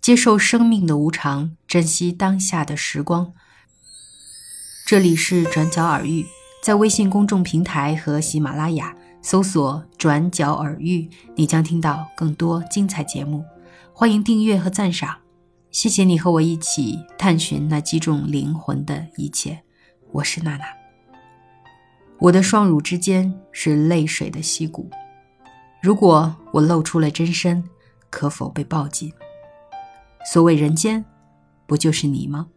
接受生命的无常，珍惜当下的时光。这里是转角耳语，在微信公众平台和喜马拉雅搜索“转角耳语”，你将听到更多精彩节目。欢迎订阅和赞赏，谢谢你和我一起探寻那击中灵魂的一切。我是娜娜，我的双乳之间是泪水的溪谷。如果我露出了真身，可否被抱紧？所谓人间，不就是你吗？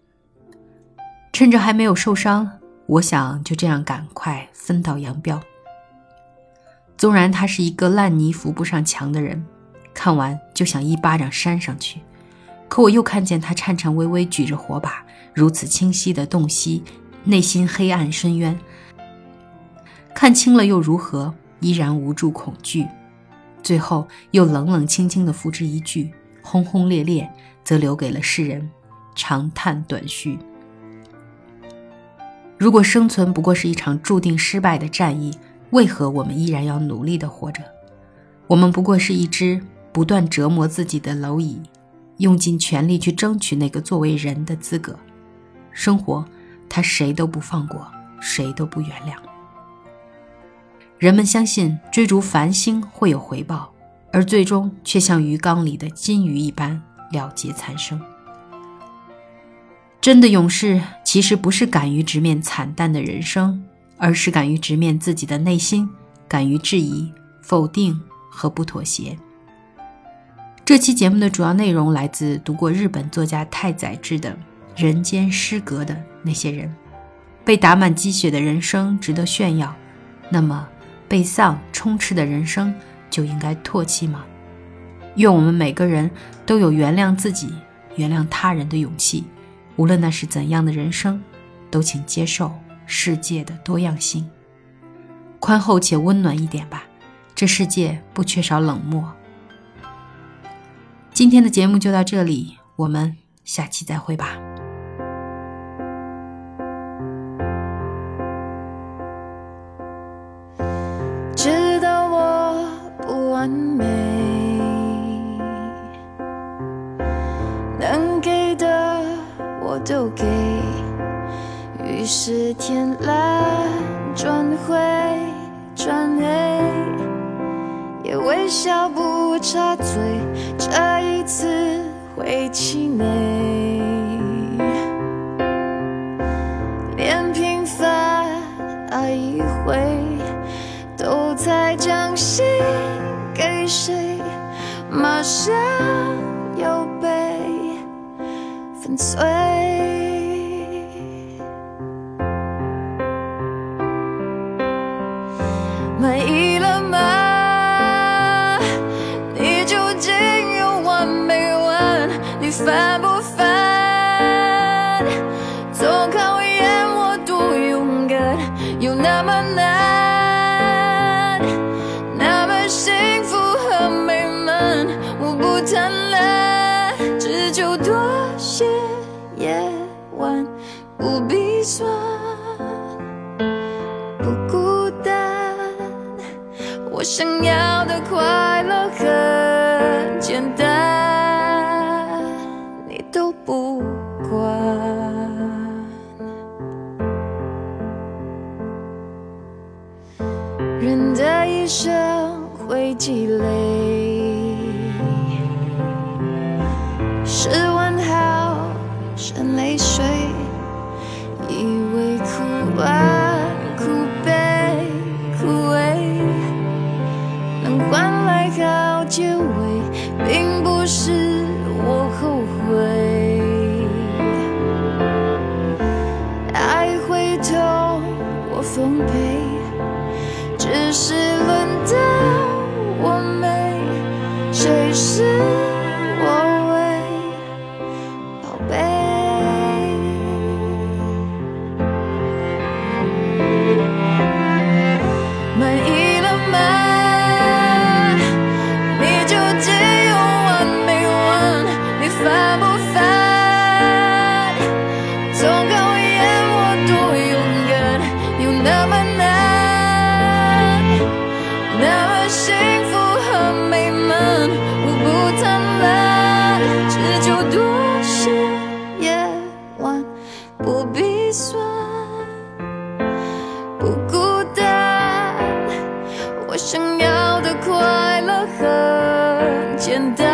趁着还没有受伤，我想就这样赶快分道扬镳。纵然他是一个烂泥扶不上墙的人，看完就想一巴掌扇上去，可我又看见他颤颤巍巍举着火把，如此清晰的洞悉内心黑暗深渊。看清了又如何？依然无助恐惧。最后又冷冷清清的付之一句，轰轰烈烈，则留给了世人长叹短吁。如果生存不过是一场注定失败的战役，为何我们依然要努力的活着？我们不过是一只不断折磨自己的蝼蚁，用尽全力去争取那个作为人的资格。生活，他谁都不放过，谁都不原谅。人们相信追逐繁星会有回报，而最终却像鱼缸里的金鱼一般了结残生。真的勇士其实不是敢于直面惨淡的人生，而是敢于直面自己的内心，敢于质疑、否定和不妥协。这期节目的主要内容来自读过日本作家太宰治的《人间失格的那些人》，被打满鸡血的人生值得炫耀，那么。被丧充斥的人生就应该唾弃吗？愿我们每个人都有原谅自己、原谅他人的勇气。无论那是怎样的人生，都请接受世界的多样性，宽厚且温暖一点吧。这世界不缺少冷漠。今天的节目就到这里，我们下期再会吧。我都给，于是天蓝转灰转黑，也微笑不插嘴，这一次会气馁，连平凡爱一回，都在将心。给谁，马上又被粉碎。满意快好结尾，并不是我后悔。爱回头，我奉陪，只是轮到我没，谁是？简单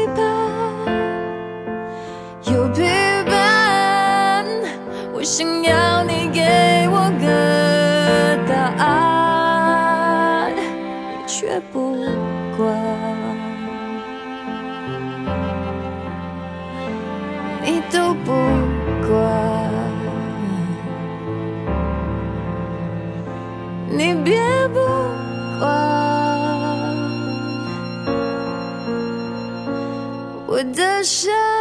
有期盼，有陪伴。我想要你给我个答案，你却不管，我的伤感。